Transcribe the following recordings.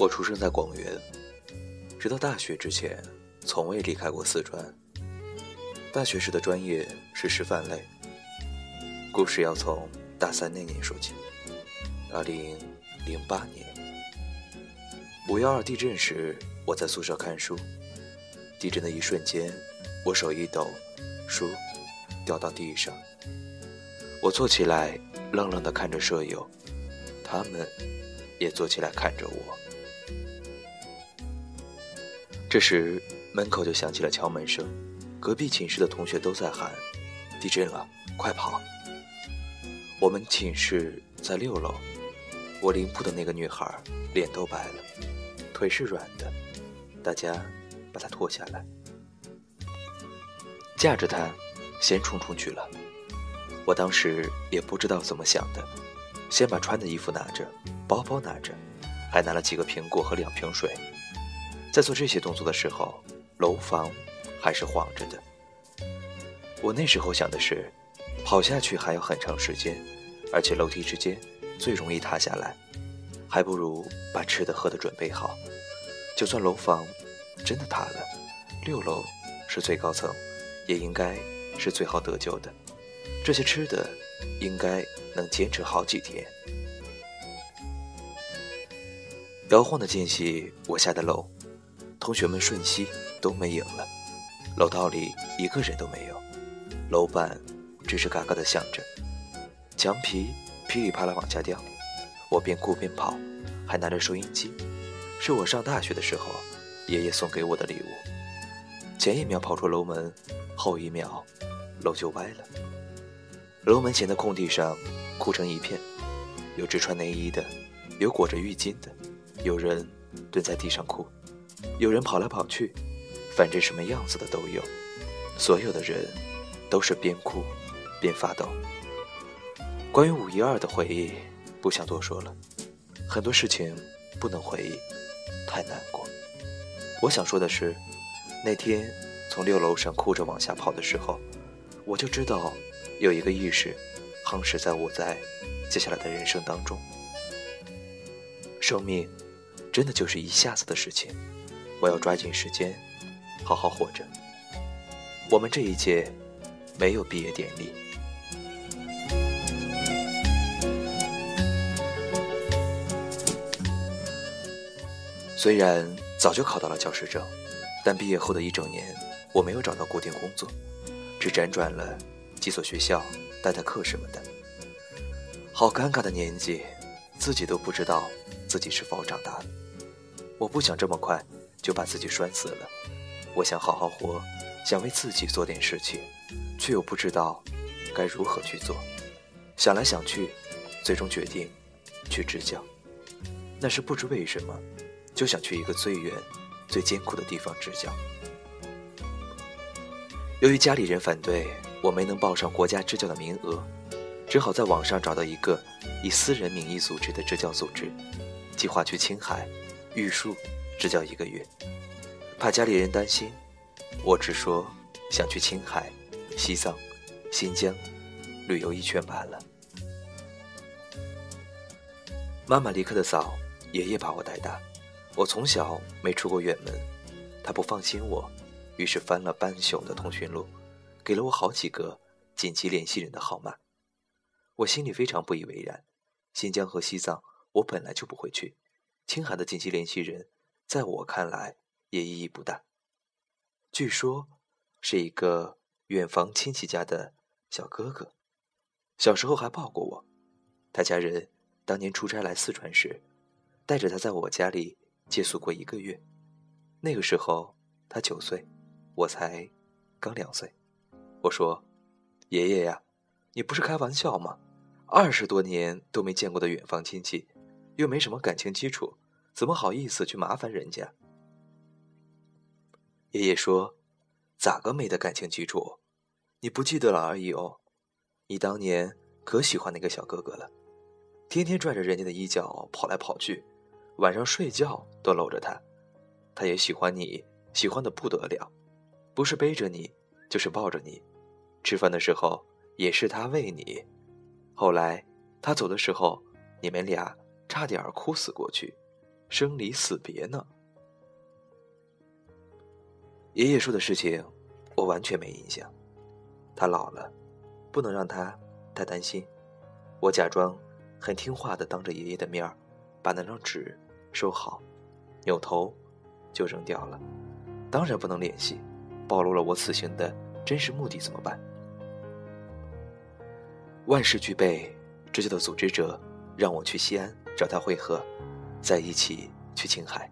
我出生在广元，直到大学之前，从未离开过四川。大学时的专业是师范类。故事要从大三那年说起。二零零八年五幺二地震时，我在宿舍看书。地震的一瞬间，我手一抖，书掉到地上。我坐起来，愣愣地看着舍友，他们也坐起来看着我。这时，门口就响起了敲门声，隔壁寝室的同学都在喊：“地震了，快跑！”我们寝室在六楼，我邻铺的那个女孩脸都白了，腿是软的，大家把她拖下来，架着她，先冲出去了。我当时也不知道怎么想的，先把穿的衣服拿着，包包拿着，还拿了几个苹果和两瓶水。在做这些动作的时候，楼房还是晃着的。我那时候想的是，跑下去还要很长时间，而且楼梯之间最容易塌下来，还不如把吃的喝的准备好。就算楼房真的塌了，六楼是最高层，也应该是最好得救的。这些吃的应该能坚持好几天。摇晃的间隙，我下的楼。同学们瞬息都没影了，楼道里一个人都没有，楼板吱吱嘎嘎的响着，墙皮噼里啪啦往下掉。我边哭边跑，还拿着收音机，是我上大学的时候爷爷送给我的礼物。前一秒跑出楼门，后一秒楼就歪了。楼门前的空地上哭成一片，有只穿内衣的，有裹着浴巾的，有人蹲在地上哭。有人跑来跑去，反正什么样子的都有。所有的人都是边哭边发抖。关于五一二的回忆，不想多说了。很多事情不能回忆，太难过。我想说的是，那天从六楼上哭着往下跑的时候，我就知道有一个意识夯实在我在接下来的人生当中。生命真的就是一下子的事情。我要抓紧时间，好好活着。我们这一届没有毕业典礼。虽然早就考到了教师证，但毕业后的一整年，我没有找到固定工作，只辗转了几所学校，代代课什么的。好尴尬的年纪，自己都不知道自己是否长大了。我不想这么快。就把自己拴死了。我想好好活，想为自己做点事情，却又不知道该如何去做。想来想去，最终决定去支教。那是不知为什么，就想去一个最远、最艰苦的地方支教。由于家里人反对，我没能报上国家支教的名额，只好在网上找到一个以私人名义组织的支教组织，计划去青海、玉树。只叫一个月，怕家里人担心，我只说想去青海、西藏、新疆旅游一圈罢了。妈妈离开的早，爷爷把我带大，我从小没出过远门，他不放心我，于是翻了半宿的通讯录，给了我好几个紧急联系人的号码。我心里非常不以为然，新疆和西藏我本来就不会去，青海的紧急联系人。在我看来也意义不大。据说是一个远房亲戚家的小哥哥，小时候还抱过我。他家人当年出差来四川时，带着他在我家里借宿过一个月。那个时候他九岁，我才刚两岁。我说：“爷爷呀，你不是开玩笑吗？二十多年都没见过的远房亲戚，又没什么感情基础。”怎么好意思去麻烦人家？爷爷说：“咋个没的感情基础？你不记得了而已哦。你当年可喜欢那个小哥哥了，天天拽着人家的衣角跑来跑去，晚上睡觉都搂着他。他也喜欢你，喜欢的不得了，不是背着你，就是抱着你。吃饭的时候也是他喂你。后来他走的时候，你们俩差点哭死过去。”生离死别呢。爷爷说的事情，我完全没印象。他老了，不能让他太担心。我假装很听话的，当着爷爷的面儿，把那张纸收好，扭头就扔掉了。当然不能联系，暴露了我此行的真实目的怎么办？万事俱备，这就的组织者让我去西安找他会合，在一起去青海。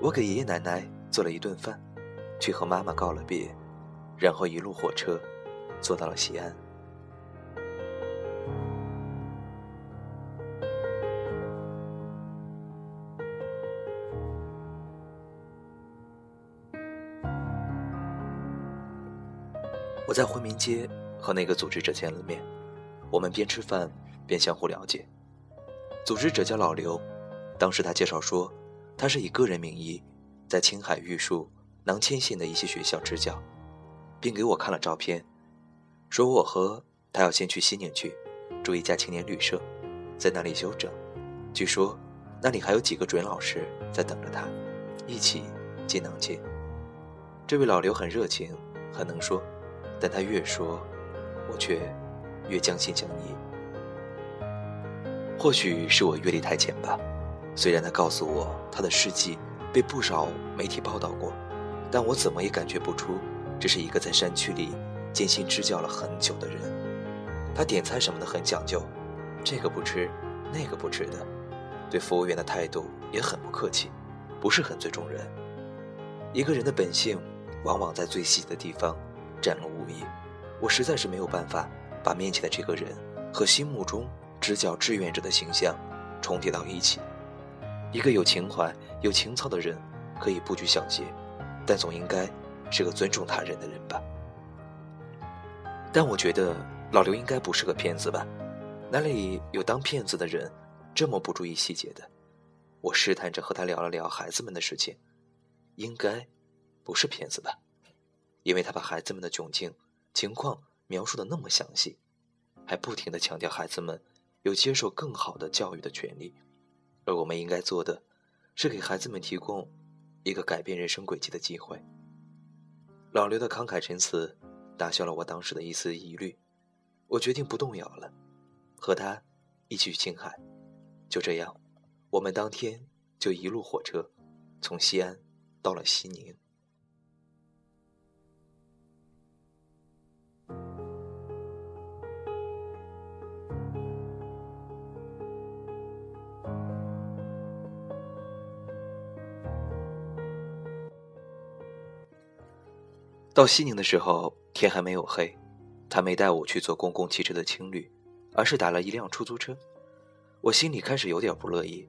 我给爷爷奶奶做了一顿饭，去和妈妈告了别，然后一路火车坐到了西安。我在回民街和那个组织者见了面，我们边吃饭边相互了解。组织者叫老刘，当时他介绍说，他是以个人名义在青海玉树、囊谦县的一些学校支教，并给我看了照片，说我和他要先去西宁去住一家青年旅社，在那里休整。据说那里还有几个准老师在等着他，一起进囊谦。这位老刘很热情，很能说。但他越说，我却越将信将疑。或许是我阅历太浅吧。虽然他告诉我他的事迹被不少媒体报道过，但我怎么也感觉不出这是一个在山区里艰辛支教了很久的人。他点菜什么的很讲究，这个不吃，那个不吃的。对服务员的态度也很不客气，不是很尊重人。一个人的本性，往往在最细的地方。展露无遗，我实在是没有办法把面前的这个人和心目中支教志愿者的形象重叠到一起。一个有情怀、有情操的人可以不拘小节，但总应该是个尊重他人的人吧。但我觉得老刘应该不是个骗子吧？哪里有当骗子的人这么不注意细节的？我试探着和他聊了聊孩子们的事情，应该不是骗子吧？因为他把孩子们的窘境情况描述的那么详细，还不停的强调孩子们有接受更好的教育的权利，而我们应该做的，是给孩子们提供一个改变人生轨迹的机会。老刘的慷慨陈词打消了我当时的一丝疑虑，我决定不动摇了，和他一起去青海。就这样，我们当天就一路火车从西安到了西宁。到西宁的时候，天还没有黑，他没带我去坐公共汽车的青旅，而是打了一辆出租车。我心里开始有点不乐意，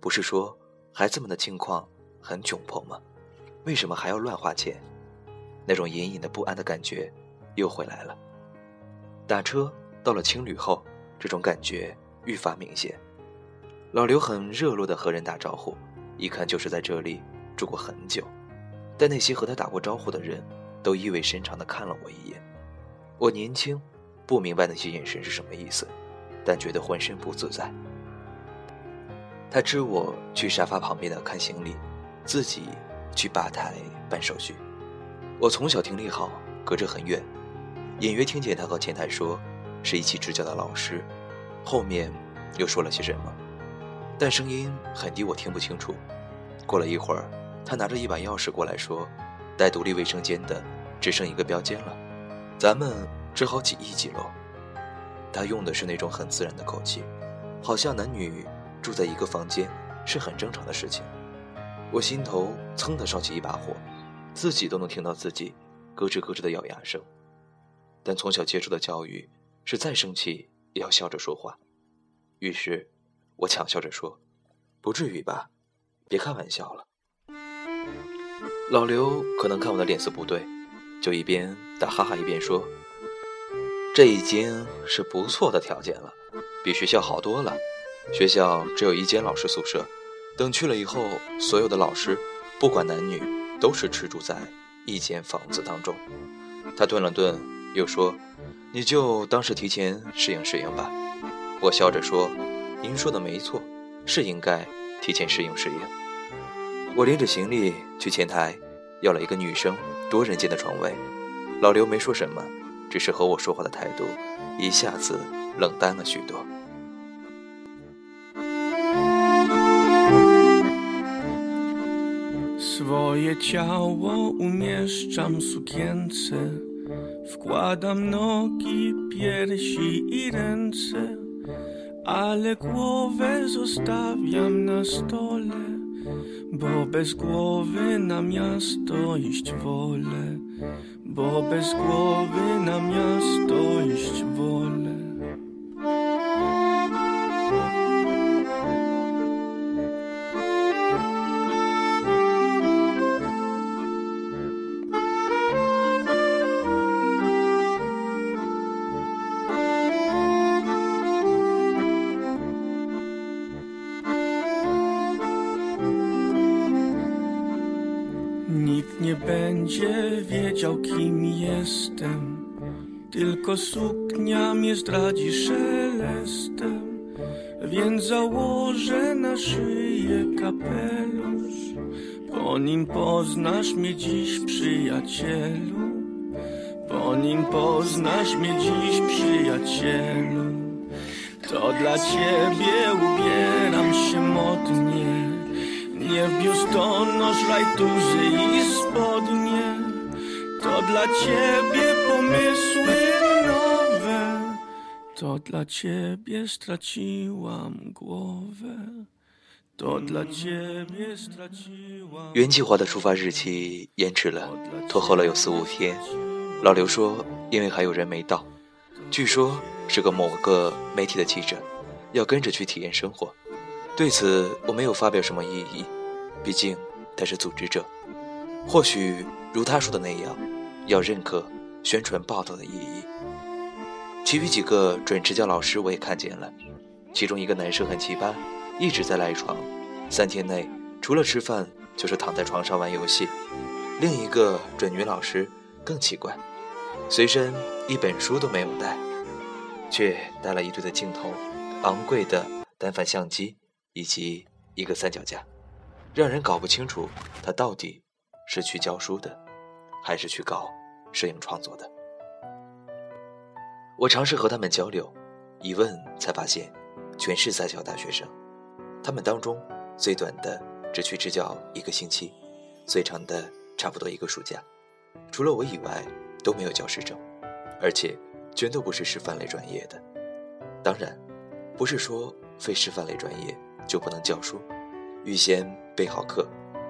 不是说孩子们的境况很窘迫吗？为什么还要乱花钱？那种隐隐的不安的感觉又回来了。打车到了青旅后，这种感觉愈发明显。老刘很热络地和人打招呼，一看就是在这里住过很久。但那些和他打过招呼的人。都意味深长地看了我一眼。我年轻，不明白那些眼神是什么意思，但觉得浑身不自在。他支我去沙发旁边的看行李，自己去吧台办手续。我从小听力好，隔着很远，隐约听见他和前台说是一起支教的老师，后面又说了些什么，但声音很低，我听不清楚。过了一会儿，他拿着一把钥匙过来说。带独立卫生间的只剩一个标间了，咱们只好挤一挤喽。他用的是那种很自然的口气，好像男女住在一个房间是很正常的事情。我心头噌的烧起一把火，自己都能听到自己咯吱咯吱的咬牙声。但从小接触的教育是再生气也要笑着说话，于是我强笑着说：“不至于吧，别开玩笑了。”老刘可能看我的脸色不对，就一边打哈哈一边说：“这已经是不错的条件了，比学校好多了。学校只有一间老师宿舍，等去了以后，所有的老师，不管男女，都是吃住在一间房子当中。”他顿了顿，又说：“你就当是提前适应适应吧。”我笑着说：“您说的没错，是应该提前适应适应。我拎着行李去前台，要了一个女生多人间的床位。老刘没说什么，只是和我说话的态度一下子冷淡了许多。Swoje ciało umieszczam w sukience Wkładam nogi, piersi i ręce Ale głowę zostawiam na stole Bo bez głowy na miasto iść wolę. Bo bez głowy na miasto iść wolę zdradzi szelestem. Więc założę na szyję kapelusz. Po nim poznasz mnie dziś, przyjacielu. Po nim poznasz mnie dziś, przyjacielu. To dla ciebie ubieram się modnie. Nie w biustonosz, rajtuzy i spodnie To dla ciebie pomysły To dla ciebie straciłam głowę To dla ciebie straciłam 原计划的出发日期延迟了，拖后了有四五天。老刘说，因为还有人没到，据说是个某个媒体的记者，要跟着去体验生活。对此我没有发表什么异议，毕竟他是组织者。或许如他说的那样，要认可宣传报道的意义。其余几个准支教老师我也看见了，其中一个男生很奇葩，一直在赖床，三天内除了吃饭就是躺在床上玩游戏。另一个准女老师更奇怪，随身一本书都没有带，却带了一堆的镜头、昂贵的单反相机以及一个三脚架，让人搞不清楚他到底是去教书的，还是去搞摄影创作的。我尝试和他们交流，一问才发现，全是在校大学生。他们当中最短的只去支教一个星期，最长的差不多一个暑假。除了我以外，都没有教师证，而且全都不是师范类专业的。当然，不是说非师范类专业就不能教书，预先备好课，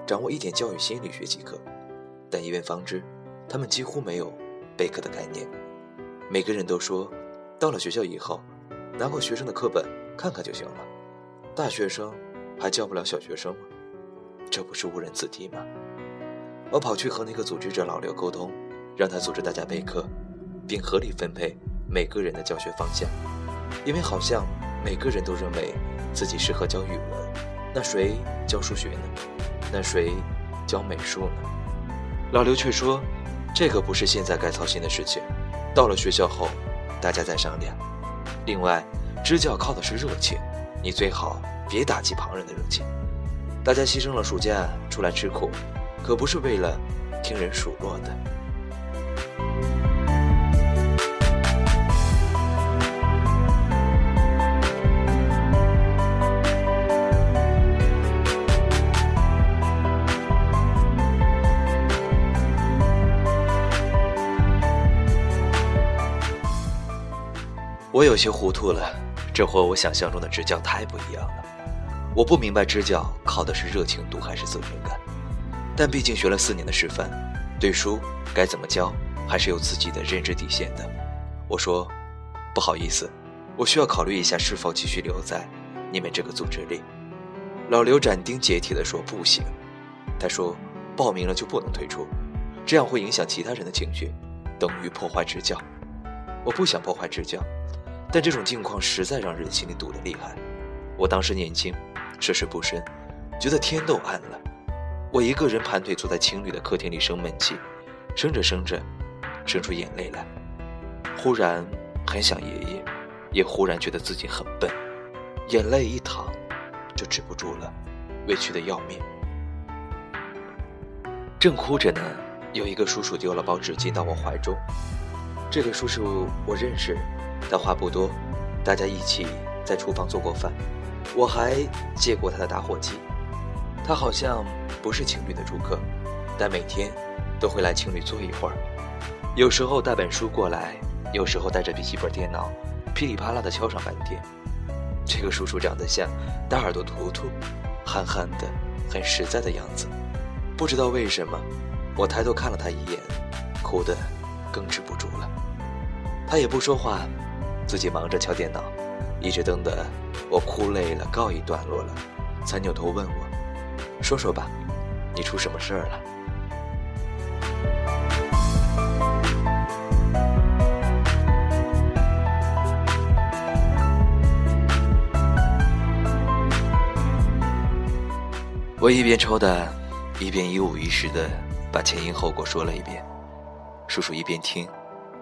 掌握一点教育心理学即可。但一问方知，他们几乎没有备课的概念。每个人都说，到了学校以后，拿过学生的课本看看就行了。大学生还教不了小学生吗？这不是误人子弟吗？我跑去和那个组织者老刘沟通，让他组织大家备课，并合理分配每个人的教学方向。因为好像每个人都认为自己适合教语文，那谁教数学呢？那谁教美术呢？老刘却说，这个不是现在该操心的事情。到了学校后，大家再商量。另外，支教靠的是热情，你最好别打击旁人的热情。大家牺牲了暑假出来吃苦，可不是为了听人数落的。我有些糊涂了，这和我想象中的支教太不一样了。我不明白支教靠的是热情度还是责任感，但毕竟学了四年的师范，对书该怎么教还是有自己的认知底线的。我说，不好意思，我需要考虑一下是否继续留在你们这个组织里。老刘斩钉截铁地说不行，他说报名了就不能退出，这样会影响其他人的情绪，等于破坏支教。我不想破坏支教。但这种境况实在让人心里堵得厉害。我当时年轻，涉世不深，觉得天都暗了。我一个人盘腿坐在青旅的客厅里生闷气，生着生着，生出眼泪来。忽然很想爷爷，也忽然觉得自己很笨，眼泪一淌就止不住了。委屈的要命。正哭着呢，有一个叔叔丢了包纸巾到我怀中。这个叔叔我认识，他话不多，大家一起在厨房做过饭，我还借过他的打火机。他好像不是情侣的住客，但每天都会来情侣坐一会儿。有时候带本书过来，有时候带着笔记本电脑，噼里啪啦的敲上半天。这个叔叔长得像大耳朵图图，憨憨的，很实在的样子。不知道为什么，我抬头看了他一眼，哭得更止不住了。他也不说话，自己忙着敲电脑，一直等的我哭累了，告一段落了，才扭头问我：“说说吧，你出什么事儿了？”我一边抽的。一边一五一十的把前因后果说了一遍，叔叔一边听，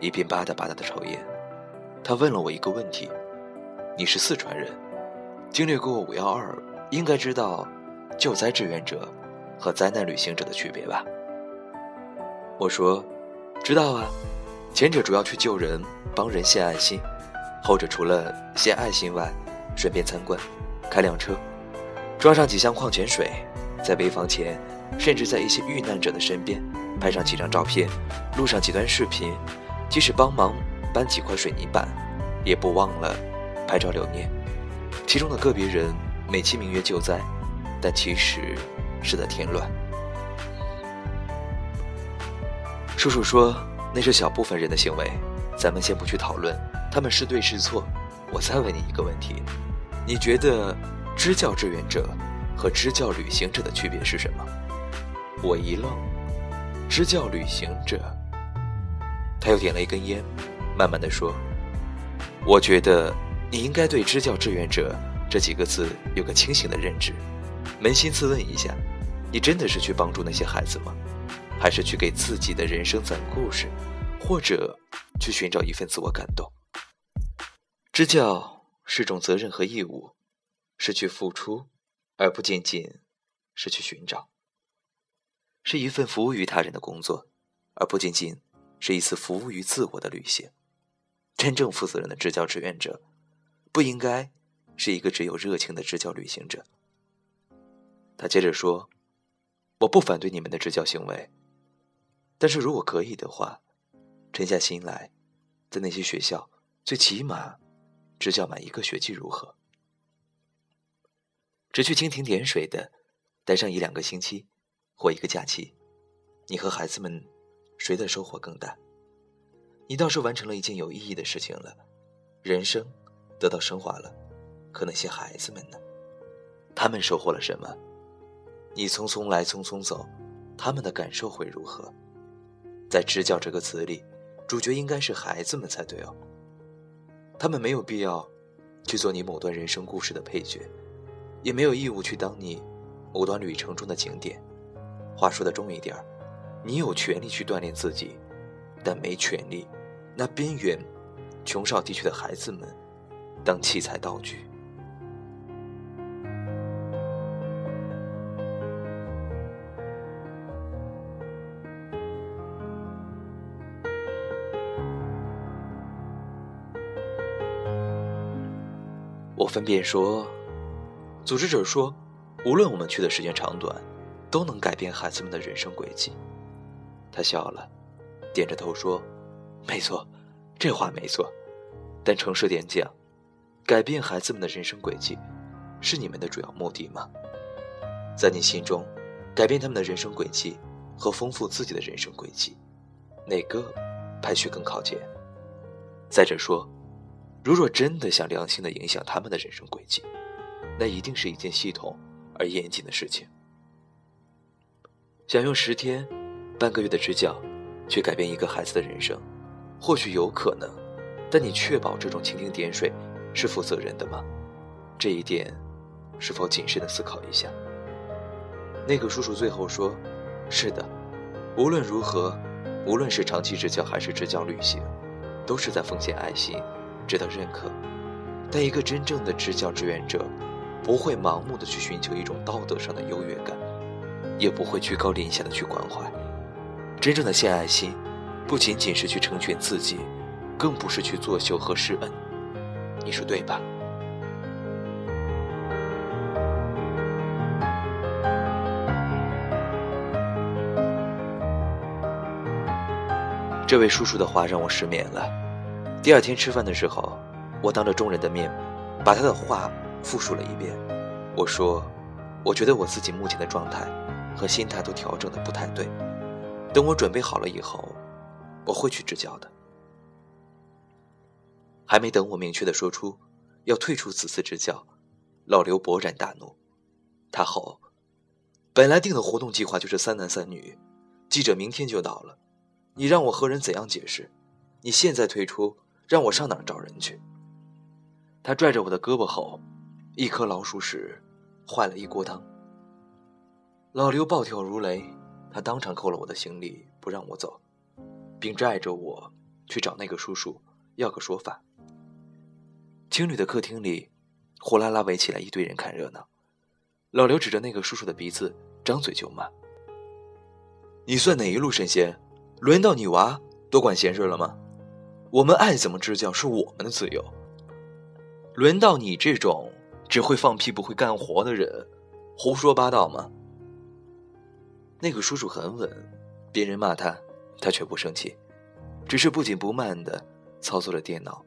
一边吧嗒吧嗒的抽烟。他问了我一个问题：“你是四川人，经历过五幺二，应该知道救灾志愿者和灾难旅行者的区别吧？”我说：“知道啊，前者主要去救人，帮人献爱心；后者除了献爱心外，顺便参观，开辆车，装上几箱矿泉水，在危房前。”甚至在一些遇难者的身边拍上几张照片，录上几段视频，即使帮忙搬几块水泥板，也不忘了拍照留念。其中的个别人美其名曰救灾，但其实是在添乱。叔叔说那是小部分人的行为，咱们先不去讨论他们是对是错。我再问你一个问题：你觉得支教志愿者和支教旅行者的区别是什么？我一愣，支教旅行者。他又点了一根烟，慢慢的说：“我觉得你应该对‘支教志愿者’这几个字有个清醒的认知。扪心自问一下，你真的是去帮助那些孩子吗？还是去给自己的人生讲故事，或者去寻找一份自我感动？支教是种责任和义务，是去付出，而不仅仅是去寻找。”是一份服务于他人的工作，而不仅仅是一次服务于自我的旅行。真正负责任的支教志愿者，不应该是一个只有热情的支教旅行者。他接着说：“我不反对你们的支教行为，但是如果可以的话，沉下心来，在那些学校最起码支教满一个学期如何？只去蜻蜓点水的，待上一两个星期。”或一个假期，你和孩子们谁的收获更大？你倒是完成了一件有意义的事情了，人生得到升华了。可那些孩子们呢？他们收获了什么？你匆匆来，匆匆走，他们的感受会如何？在“支教”这个词里，主角应该是孩子们才对哦。他们没有必要去做你某段人生故事的配角，也没有义务去当你某段旅程中的景点。话说的重一点你有权利去锻炼自己，但没权利拿边缘、穷少地区的孩子们当器材道具。我分辨说，组织者说，无论我们去的时间长短。都能改变孩子们的人生轨迹。他笑了，点着头说：“没错，这话没错。但诚实点讲，改变孩子们的人生轨迹，是你们的主要目的吗？在你心中，改变他们的人生轨迹和丰富自己的人生轨迹，哪个排序更靠前？再者说，如若真的想良心的影响他们的人生轨迹，那一定是一件系统而严谨的事情。”想用十天、半个月的支教，去改变一个孩子的人生，或许有可能，但你确保这种蜻蜓点水是负责任的吗？这一点，是否谨慎的思考一下？那个叔叔最后说：“是的，无论如何，无论是长期支教还是支教旅行，都是在奉献爱心，值得认可。但一个真正的支教志愿者，不会盲目的去寻求一种道德上的优越感，也不会居高临下的去关怀。真正的献爱心，不仅仅是去成全自己，更不是去作秀和施恩。你说对吧？这位叔叔的话让我失眠了。第二天吃饭的时候，我当着众人的面，把他的话复述了一遍。我说：“我觉得我自己目前的状态和心态都调整的不太对。等我准备好了以后，我会去支教的。”还没等我明确的说出要退出此次支教，老刘勃然大怒，他吼：“本来定的活动计划就是三男三女，记者明天就到了。”你让我和人怎样解释？你现在退出，让我上哪儿找人去？他拽着我的胳膊吼：“一颗老鼠屎，坏了一锅汤。”老刘暴跳如雷，他当场扣了我的行李，不让我走，并拽着我去找那个叔叔要个说法。青旅的客厅里，呼啦啦围起来一堆人看热闹。老刘指着那个叔叔的鼻子，张嘴就骂：“你算哪一路神仙？”轮到你娃多管闲事了吗？我们爱怎么支教是我们的自由。轮到你这种只会放屁不会干活的人，胡说八道吗？那个叔叔很稳，别人骂他，他却不生气，只是不紧不慢的操作着电脑。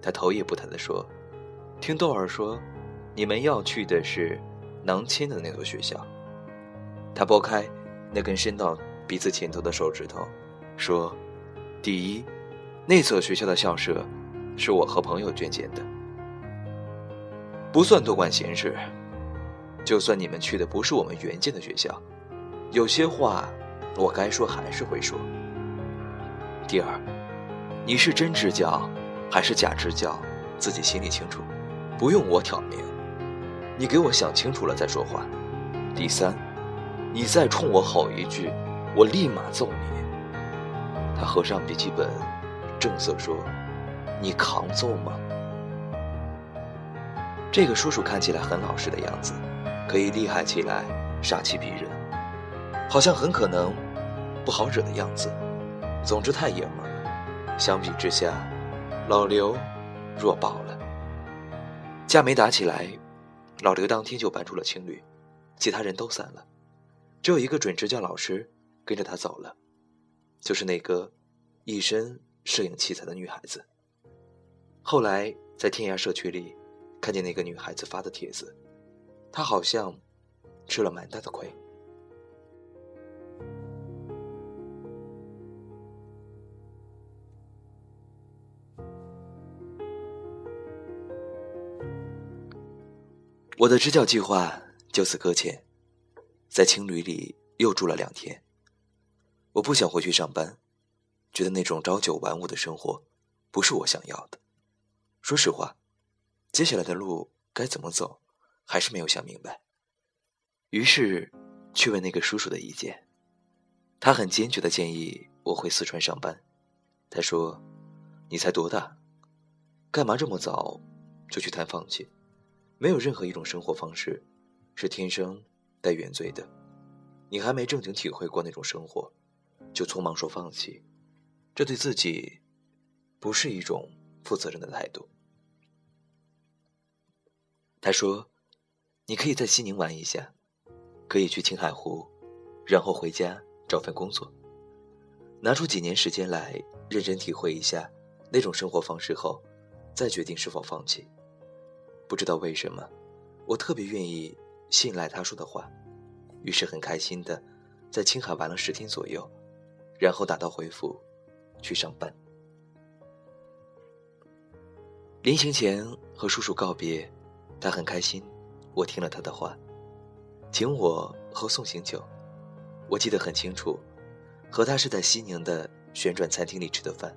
他头也不抬的说：“听豆儿说，你们要去的是囊谦的那所学校。”他拨开那根伸到鼻子前头的手指头。说：“第一，那所学校的校舍是我和朋友捐建的，不算多管闲事。就算你们去的不是我们原建的学校，有些话我该说还是会说。第二，你是真支教还是假支教，自己心里清楚，不用我挑明。你给我想清楚了再说话。第三，你再冲我吼一句，我立马揍你。”他合上笔记本，正色说：“你扛揍吗？”这个叔叔看起来很老实的样子，可以厉害起来，杀气逼人，好像很可能不好惹的样子。总之太爷们了。相比之下，老刘弱爆了。架没打起来，老刘当天就搬出了青旅，其他人都散了，只有一个准支教老师跟着他走了。就是那个一身摄影器材的女孩子。后来在天涯社区里看见那个女孩子发的帖子，她好像吃了蛮大的亏。我的支教计划就此搁浅，在青旅里又住了两天。我不想回去上班，觉得那种朝九晚五的生活不是我想要的。说实话，接下来的路该怎么走，还是没有想明白。于是去问那个叔叔的意见，他很坚决的建议我回四川上班。他说：“你才多大，干嘛这么早就去谈放弃？没有任何一种生活方式是天生带原罪的，你还没正经体会过那种生活。”就匆忙说放弃，这对自己不是一种负责任的态度。他说：“你可以在西宁玩一下，可以去青海湖，然后回家找份工作，拿出几年时间来认真体会一下那种生活方式后，再决定是否放弃。”不知道为什么，我特别愿意信赖他说的话，于是很开心的在青海玩了十天左右。然后打道回府，去上班。临行前和叔叔告别，他很开心，我听了他的话，请我喝送行酒。我记得很清楚，和他是在西宁的旋转餐厅里吃的饭，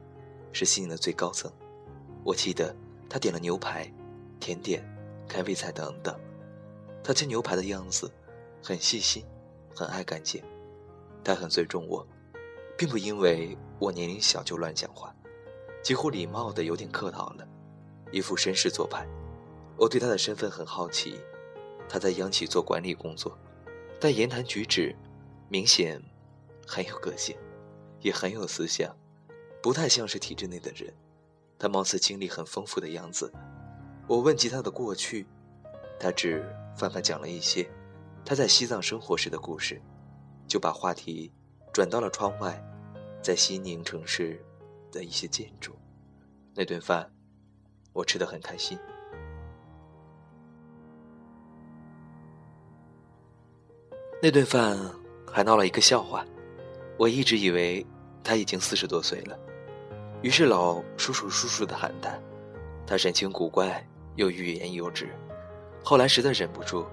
是西宁的最高层。我记得他点了牛排、甜点、开胃菜等等。他切牛排的样子很细心，很爱干净，他很尊重我。并不因为我年龄小就乱讲话，几乎礼貌的有点客套了，一副绅士做派。我对他的身份很好奇，他在央企做管理工作，但言谈举止明显很有个性，也很有思想，不太像是体制内的人。他貌似经历很丰富的样子。我问及他的过去，他只泛泛讲了一些他在西藏生活时的故事，就把话题转到了窗外，在西宁城市的一些建筑。那顿饭，我吃得很开心。那顿饭还闹了一个笑话，我一直以为他已经四十多岁了，于是老叔叔叔叔的喊他，他神情古怪又欲言又止，后来实在忍不住，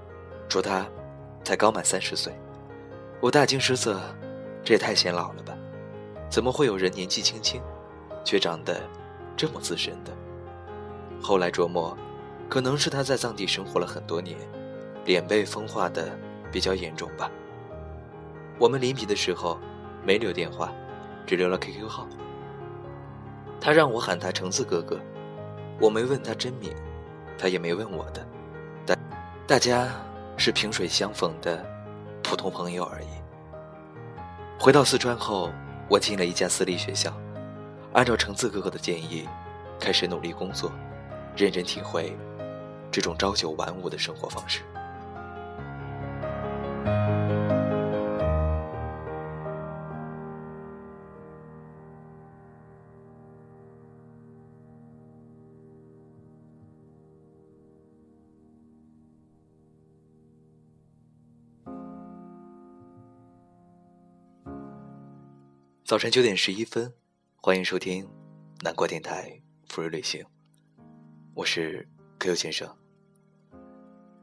说他才刚满三十岁，我大惊失色，这也太显老了吧？怎么会有人年纪轻轻，却长得这么资深的？后来琢磨，可能是他在藏地生活了很多年，脸被风化的。比较严重吧。我们临别的时候没留电话，只留了 QQ 号。他让我喊他橙子哥哥，我没问他真名，他也没问我的，大大家是萍水相逢的普通朋友而已。回到四川后，我进了一家私立学校，按照橙子哥哥的建议，开始努力工作，认真体会这种朝九晚五的生活方式。早晨九点十一分，欢迎收听南瓜电台福瑞旅行，我是 Q 先生。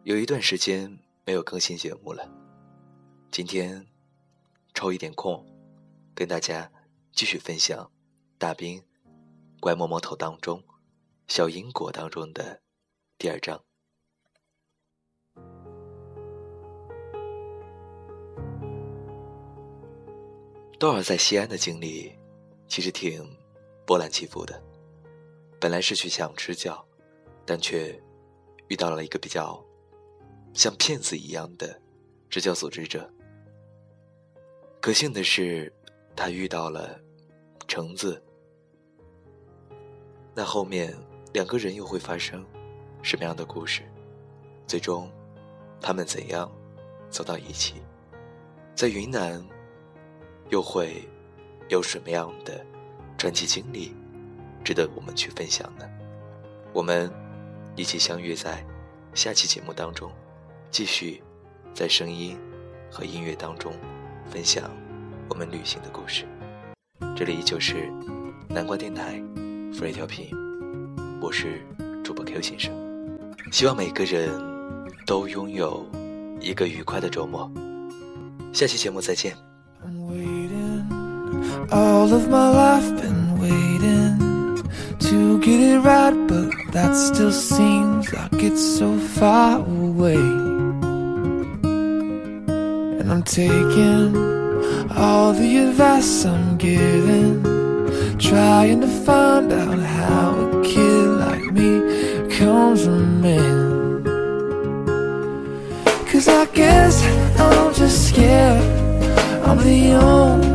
有一段时间没有更新节目了，今天抽一点空，跟大家继续分享《大兵乖摸摸头》当中小因果当中的第二章。多尔在西安的经历，其实挺波澜起伏的。本来是去想支教，但却遇到了一个比较像骗子一样的支教组织者。可幸的是，他遇到了橙子。那后面两个人又会发生什么样的故事？最终，他们怎样走到一起？在云南。又会有什么样的传奇经历值得我们去分享呢？我们一起相约在下期节目当中，继续在声音和音乐当中分享我们旅行的故事。这里依旧是南瓜电台 Free 调频，我是主播 Q 先生。希望每个人都拥有一个愉快的周末。下期节目再见。All of my life been waiting to get it right, but that still seems like it's so far away. And I'm taking all the advice I'm getting, trying to find out how a kid like me comes from man. Cause I guess I'm just scared I'm the only